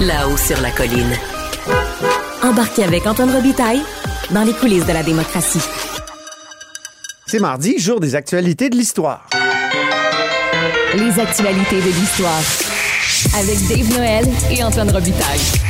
là-haut sur la colline. Embarquez avec Antoine Robitaille dans les coulisses de la démocratie. C'est mardi, jour des actualités de l'histoire. Les actualités de l'histoire avec Dave Noël et Antoine Robitaille.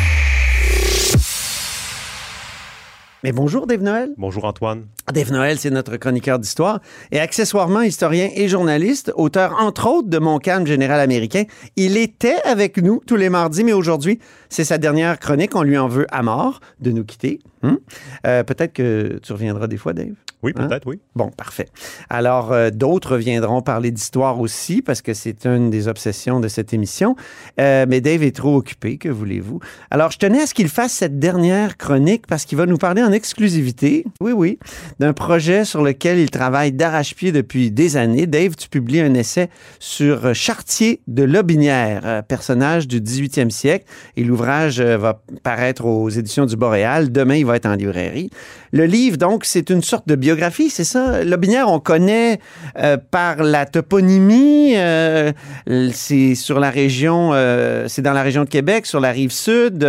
Mais bonjour Dave Noël. Bonjour Antoine. Dave Noël, c'est notre chroniqueur d'histoire et accessoirement historien et journaliste, auteur entre autres de Mon calme général américain. Il était avec nous tous les mardis, mais aujourd'hui, c'est sa dernière chronique. On lui en veut à mort de nous quitter. Hum? Euh, peut-être que tu reviendras des fois, Dave? Oui, Hein? peut-être, oui. Bon, parfait. Alors, euh, d'autres viendront parler d'histoire aussi, parce que c'est une des obsessions de cette émission. Euh, mais Dave est trop occupé, que voulez-vous? Alors, je tenais à ce qu'il fasse cette dernière chronique, parce qu'il va nous parler en exclusivité, oui, oui, d'un projet sur lequel il travaille d'arrache-pied depuis des années. Dave, tu publies un essai sur Chartier de Lobinière, euh, personnage du 18e siècle, et l'ouvrage va paraître aux éditions du Boréal. Demain, il va être en librairie. Le livre, donc, c'est une sorte de biographie, c'est ça? Lobinière, on connaît euh, par la toponymie. euh, c'est sur la région, euh, c'est dans la région de Québec, sur la rive sud.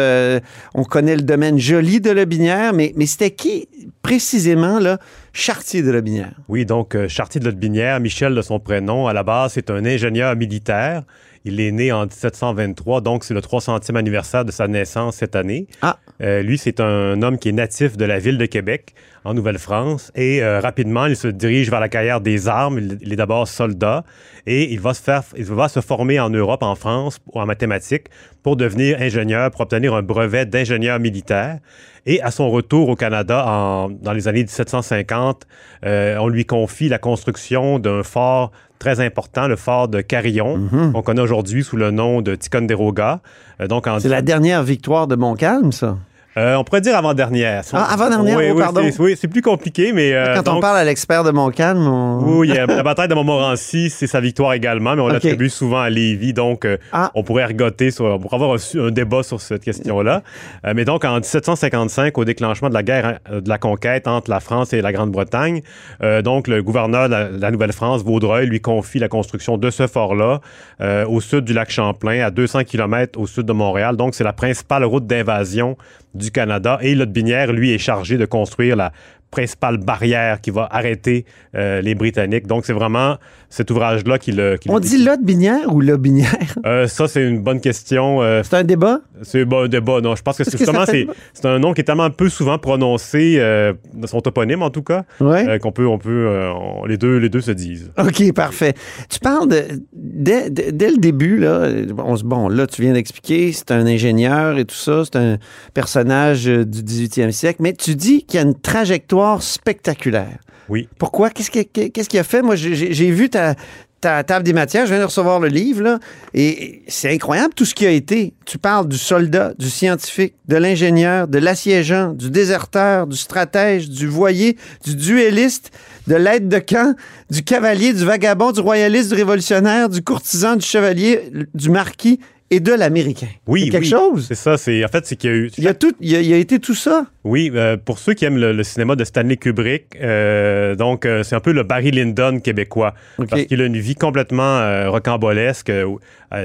on connaît le domaine joli de Lobinière, mais, mais c'était qui précisément, là, Chartier de Lobinière? Oui, donc Chartier de Lotbinière, Michel de son prénom, à la base, c'est un ingénieur militaire. Il est né en 1723, donc c'est le 300e anniversaire de sa naissance cette année. Ah. Euh, lui, c'est un homme qui est natif de la ville de Québec, en Nouvelle-France, et euh, rapidement, il se dirige vers la carrière des armes. Il, il est d'abord soldat, et il va se faire, il va se former en Europe, en France, en mathématiques, pour devenir ingénieur, pour obtenir un brevet d'ingénieur militaire. Et à son retour au Canada en- dans les années 1750, euh, on lui confie la construction d'un fort très important, le fort de Carillon, qu'on connaît aujourd'hui sous le nom de Ticonderoga. Euh, donc C'est la dernière victoire de Montcalm, ça? Euh, on pourrait dire avant-dernière. Ah, avant-dernière, oui, oh, oui, pardon. c'est- Oui, c'est plus compliqué, mais... euh, Quand on parle à l'expert de Montcalm, on... Oui, la bataille de Montmorency, c'est sa victoire également, mais on l'attribue souvent à Lévis, donc euh, Ah. on pourrait regoter, sur, on pourrait avoir un, un débat sur cette question-là. Euh, mais donc, en 1755, au déclenchement de la guerre euh, de la conquête entre la France et la Grande-Bretagne, euh, donc le gouverneur de la, la Nouvelle-France, Vaudreuil, lui confie la construction de ce fort-là euh, au sud du lac Champlain, à 200 km au sud de Montréal. Donc, c'est la principale route d'invasion du Canada. Et Lotbinière, lui, est chargé de construire la principale barrière qui va arrêter euh, les Britanniques. Donc, c'est vraiment cet ouvrage-là qui le... qui le On dit Lotbinière ou Lobinière? Euh, ça, c'est une bonne question. Euh, C'est un débat? c'est bon, débat, non. Je pense que c'est justement, c'est, un nom qui est tellement peu souvent prononcé, euh, dans son toponyme en tout cas, Ouais. qu'on peut, on peut, on- les deux, les deux se disent. OK, parfait. Tu parles de. Dès, dès- le début, là, on se- bon, là, tu viens d'expliquer, c'est un ingénieur et tout ça, c'est un personnage du 18e siècle, mais tu dis qu'il y a une trajectoire spectaculaire. Oui. Pourquoi? Qu'est-ce qui- qu'est-ce a fait? Moi, j'ai- vu ta, ta table des matières, je viens de recevoir le livre, là, et c'est incroyable tout ce qui a été. Tu parles du soldat, du scientifique, de l'ingénieur, de l'assiégeant, du déserteur, du stratège, du voyer, du duelliste, de l'aide de camp, du cavalier, du vagabond, du royaliste, du révolutionnaire, du courtisan, du chevalier, du marquis et de l'américain. Oui, C'est quelque oui. chose. C'est ça. C'est en fait, c'est qu'il y a eu. Il y a tout, il y a, il y a été tout ça. Oui, euh, pour ceux qui aiment le, le cinéma de Stanley Kubrick, euh, donc euh, c'est un peu le Barry Lyndon québécois, OK. parce qu'il a une vie complètement rocambolesque.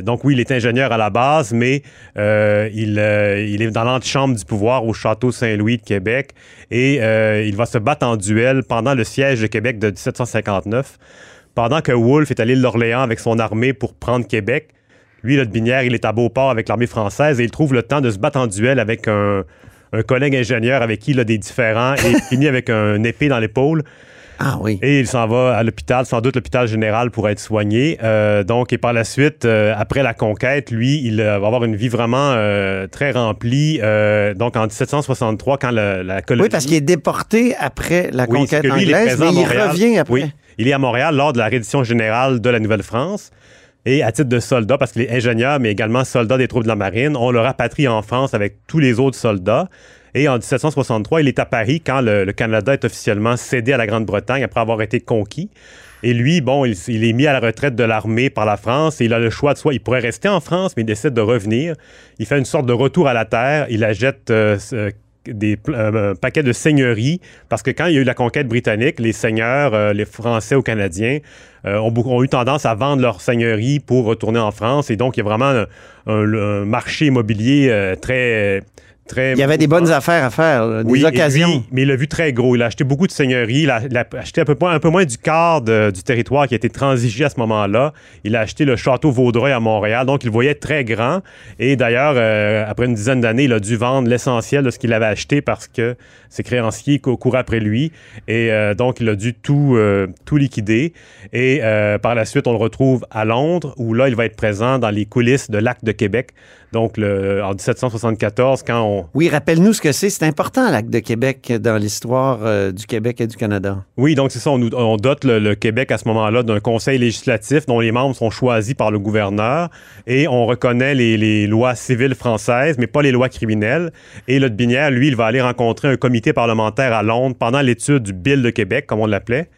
Donc oui, il est ingénieur à la base, mais il, il est dans l'antichambre du pouvoir au château Saint-Louis de Québec et il va se battre en duel pendant le siège de Québec de 1759. Pendant que Wolfe est à l'île d'Orléans avec son armée pour prendre Québec, lui, le Binière, il est à Beauport avec l'armée française et il trouve le temps de se battre en duel avec un, un collègue ingénieur avec qui il a des différends et il finit avec un épée dans l'épaule. Ah oui. Et il s'en va à l'hôpital, sans doute l'hôpital général pour être soigné. Euh, donc, et par la suite, euh, après la conquête, lui, il euh, va avoir une vie vraiment euh, très remplie. Donc, en 1763, quand la, la colonie... Oui, parce qu'il est déporté après la Oui, conquête lui, il anglaise, présent mais il revient après. Oui, il est à Montréal lors de la reddition générale de la Nouvelle-France. Et à titre de soldat, parce qu'il est ingénieur, mais également soldat des troupes de la marine, on le rapatrie en France avec tous les autres soldats. Et en 1763, il est à Paris quand le, Canada est officiellement cédé à la Grande-Bretagne après avoir été conquis. Et lui, bon, il, est mis à la retraite de l'armée par la France et il a le choix de soit il pourrait rester en France, mais il décide de revenir. Il fait une sorte de retour à la terre. Il achète euh, ce- des un paquet de seigneuries, parce que quand il y a eu la conquête britannique, les seigneurs, les Français ou Canadiens, ont, ont, eu tendance à vendre leurs seigneuries pour retourner en France. Et donc, il y a vraiment un marché immobilier très il y avait des bonnes affaires à faire, des occasions. mais il a vu très gros. Il a acheté beaucoup de seigneuries. Il a, acheté un peu, un peu, moins du quart du territoire qui a été transigé à ce moment-là. Il a acheté le château Vaudreuil à Montréal. Donc, il voyait très grand. Et d'ailleurs, euh, après une dizaine d'années, il a dû vendre l'essentiel de ce qu'il avait acheté parce que ses créanciers couraient après lui. Et euh, donc, il a dû tout, euh, tout liquider. Et par la suite, on le retrouve à Londres, où là, il va être présent dans les coulisses de l'Acte de Québec. Donc, le, en 1774, quand on... Oui, rappelle-nous ce que c'est. C'est important, l'acte de Québec, dans l'histoire euh, du Québec et du Canada. Oui, donc c'est ça. On, dote le, Québec à ce moment-là d'un conseil législatif dont les membres sont choisis par le gouverneur et on reconnaît les, lois civiles françaises, mais pas les lois criminelles. Et le Binière, lui, il va aller rencontrer un comité parlementaire à Londres pendant l'étude du Bill de Québec, comme on l'appelait.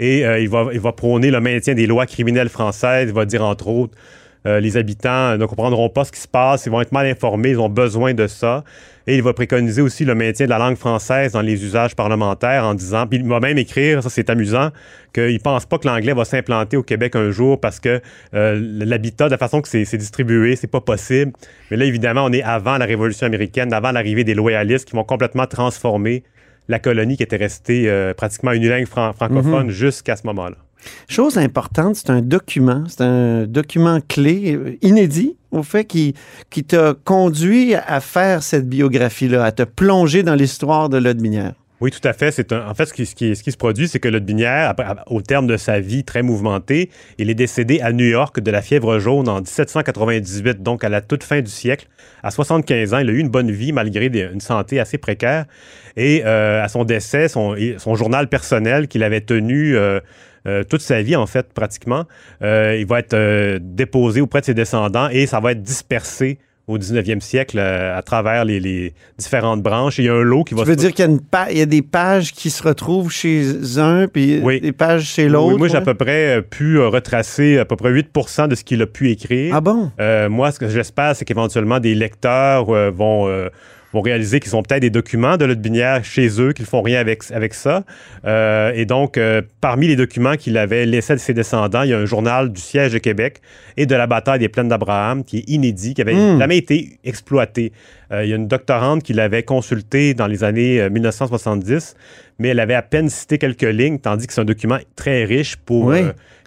Et euh, il, va, il va prôner le maintien des lois criminelles françaises. Il va dire, entre autres, euh, les habitants ne comprendront pas ce qui se passe, ils vont être mal informés, ils ont besoin de ça. Et il va préconiser aussi le maintien de la langue française dans les usages parlementaires en disant, puis il va même écrire, ça c'est amusant, qu'il ne pense pas que l'anglais va s'implanter au Québec un jour parce que euh, l'habitat, de la façon que c'est distribué, c'est pas possible. Mais là, évidemment, on est avant la Révolution américaine, avant l'arrivée des loyalistes qui vont complètement transformer la colonie qui était restée euh, pratiquement une langue francophone mm-hmm. jusqu'à ce moment-là. Chose importante, c'est un document, c'est un document clé, euh, inédit, au fait, qui, qui t'a conduit à faire cette biographie-là, à te plonger dans l'histoire de Lodminière. Oui, tout à fait. C'est en fait, ce qui, se produit, c'est que Lodbinière, au terme de sa vie très mouvementée, il est décédé à New York de la fièvre jaune en 1798, donc à la toute fin du siècle. À 75 ans, il a eu une bonne vie malgré une santé assez précaire. Et euh, à son décès, son, journal personnel qu'il avait tenu... Euh, euh, toute sa vie, en fait, pratiquement. Il va être déposé auprès de ses descendants et ça va être dispersé au 19e siècle à travers les, différentes branches. il y a un lot qui va... Tu veux dire qu'il y, a des pages qui se retrouvent chez un, puis des pages chez l'autre? Oui, moi, j'ai à peu près pu retracer à peu près 8% de ce qu'il a pu écrire. Ah bon? moi, ce que j'espère, c'est qu'éventuellement, des lecteurs vont vont réaliser qu'ils ont peut-être des documents de Binière chez eux, qu'ils font rien avec, avec ça. Euh, et donc, euh, parmi les documents qu'il avait laissés à ses descendants, il y a un journal du siège de Québec et de la bataille des plaines d'Abraham qui est inédit, qui avait hmm. jamais été exploité. Euh, il y a une doctorante qui l'avait consulté dans les années 1970, mais elle avait à peine cité quelques lignes, tandis que c'est un document très riche pour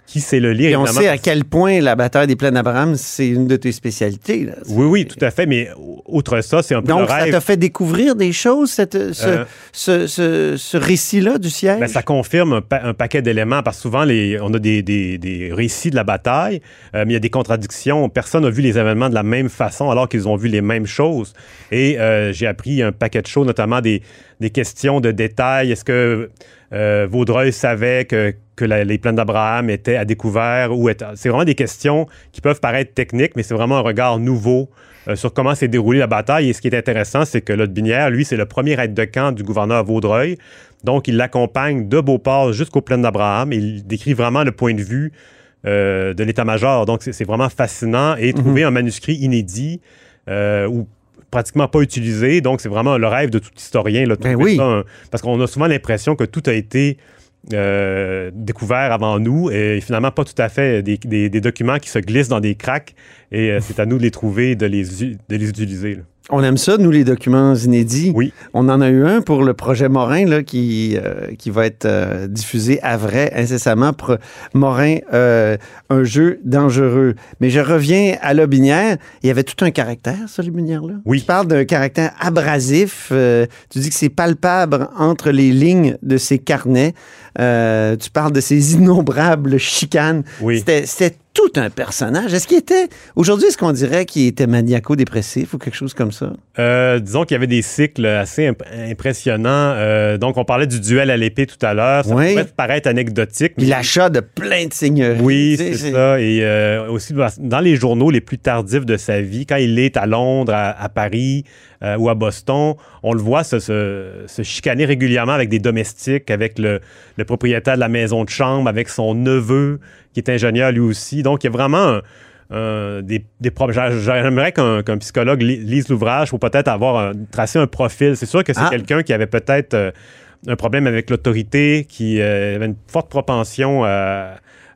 qui sait le lire. Et on sait à quel point la bataille des plaines d'Abraham, c'est une de tes spécialités. Oui, oui, tout à fait. Mais outre ça, c'est un peu Donc, le rêve. ça t'a fait découvrir des choses, cette, ce, euh. ce, récit-là du siège? Ben, ça confirme un, paquet d'éléments, parce que souvent, les, on a des, des, des récits de la bataille, euh, mais il y a des contradictions. Personne n'a vu les événements de la même façon, alors qu'ils ont vu les mêmes choses. Et euh, j'ai appris un paquet de choses, notamment des, des questions de détails. Est-ce que Vaudreuil savait que que les plaines d'Abraham étaient à découvert ou c'est vraiment des questions qui peuvent paraître techniques, mais c'est vraiment un regard nouveau euh, sur comment s'est déroulée la bataille. Et ce qui est intéressant, c'est que Binière, lui, c'est le premier aide de camp du gouverneur Vaudreuil. Donc, il l'accompagne de Beauport jusqu'aux plaines d'Abraham. Il décrit vraiment le point de vue euh, de l'état-major. Donc, c'est vraiment fascinant. Et mhm. trouver un manuscrit inédit euh, ou pratiquement pas utilisé. Donc, c'est vraiment le rêve de tout historien. Là, ben oui. parce qu'on a souvent l'impression que tout a été euh, découvert avant nous et finalement pas tout à fait des, documents qui se glissent dans des cracks et euh, c'est à nous de les trouver, de les, de les utiliser. On aime ça, nous, les documents inédits. Oui. On en a eu un pour le projet Morin, là, qui, euh, qui va être euh, diffusé à vrai incessamment. Pour Morin, euh, un jeu dangereux. Mais je reviens à Lobinière. Il y avait tout un caractère, ça, Lobinière-là. Oui. Tu parles d'un caractère abrasif. tu dis que c'est palpable entre les lignes de ses carnets. tu parles de ces innombrables chicanes. Oui. C'était tout un personnage. Est-ce qu'il était. Aujourd'hui, est-ce qu'on dirait qu'il était maniaco-dépressif ou quelque chose comme ça? Euh, disons qu'il y avait des cycles assez impressionnants. Euh, donc, on parlait du duel à l'épée tout à l'heure. Ça pourrait paraître anecdotique. Puis l'achat de plein de seigneuries. Oui, c'est ça. Et euh, aussi, dans les journaux les plus tardifs de sa vie, quand il est à Londres, à, Paris ou à Boston, on le voit se, chicaner régulièrement avec des domestiques, avec le, le propriétaire de la maison de chambre, avec son neveu qui est ingénieur lui aussi. Donc, il y a vraiment des, des problèmes. J'aimerais qu'un psychologue lise l'ouvrage pour peut-être avoir tracé un profil. C'est sûr que c'est ah. quelqu'un qui avait peut-être euh, un problème avec l'autorité, qui euh, avait une forte propension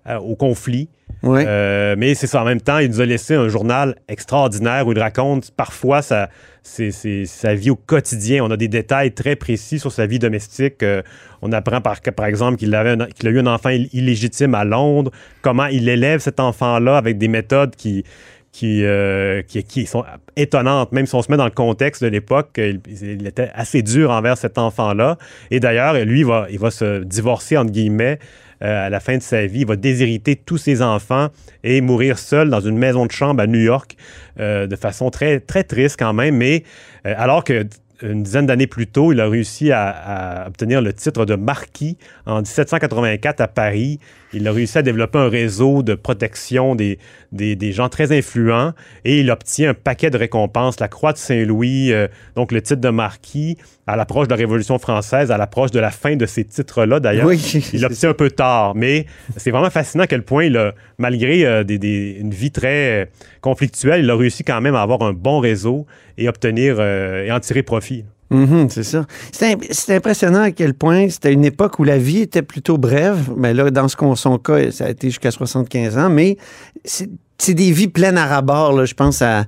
au conflit. Euh, mais c'est ça. En même temps, il nous a laissé un journal extraordinaire où il raconte parfois sa, sa vie au quotidien. On a des détails très précis sur sa vie domestique. Euh, on apprend par, par exemple qu'il avait qu'il a eu un enfant illégitime à Londres, comment il élève cet enfant-là avec des méthodes qui, qui, euh, qui, sont étonnantes, même si on se met dans le contexte de l'époque, il, il, était assez dur envers cet enfant-là. Et d'ailleurs, lui, il va, il va se divorcer, entre guillemets, euh, à la fin de sa vie. Il va déshériter tous ses enfants et mourir seul dans une maison de chambre à New York euh, de façon très, très triste quand même. Mais euh, alors que une dizaine d'années plus tôt, il a réussi à, obtenir le titre de marquis en 1784 à Paris. Il a réussi à développer un réseau de protection des, des, gens très influents et il obtient un paquet de récompenses, la Croix de Saint-Louis, euh, donc le titre de marquis, à l'approche de la Révolution française, à l'approche de la fin de ces titres-là d'ailleurs. Oui, il l'obtient un peu tard, mais c'est vraiment fascinant à quel point, il a, malgré euh, des, une vie très conflictuelle, il a réussi quand même à avoir un bon réseau et obtenir euh, et en tirer profit. Mhm, c'est ça. C'est impressionnant à quel point c'était une époque où la vie était plutôt brève. Mais là, dans ce son cas, ça a été jusqu'à 75 ans. Mais c'est des vies pleines à rabord. Je pense à,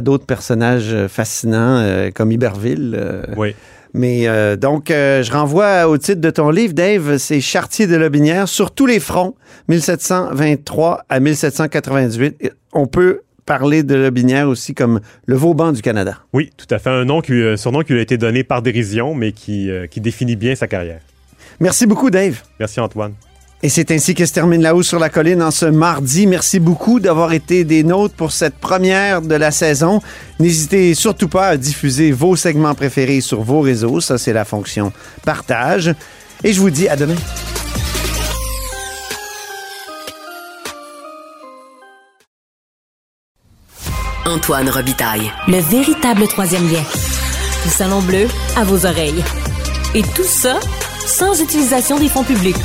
d'autres personnages euh, fascinants euh, comme Iberville. oui. Mais donc, je renvoie au titre de ton livre, Dave, c'est Chartier de Lobinière sur tous les fronts, 1723 à 1798. On peut parler de Lobinière aussi comme le Vauban du Canada. Oui, tout à fait. Un nom qui, euh, surnom qui lui a été donné par dérision, mais qui, euh, qui définit bien sa carrière. Merci beaucoup, Dave. Merci, Antoine. Et c'est ainsi que se termine La Hausse sur la Colline en ce mardi. Merci beaucoup d'avoir été des nôtres pour cette première de la saison. N'hésitez surtout pas à diffuser vos segments préférés sur vos réseaux. Ça, c'est la fonction partage. Et je vous dis à demain. Antoine Robitaille. Le véritable troisième lien. Le Salon Bleu à vos oreilles. Et tout ça sans utilisation des fonds publics.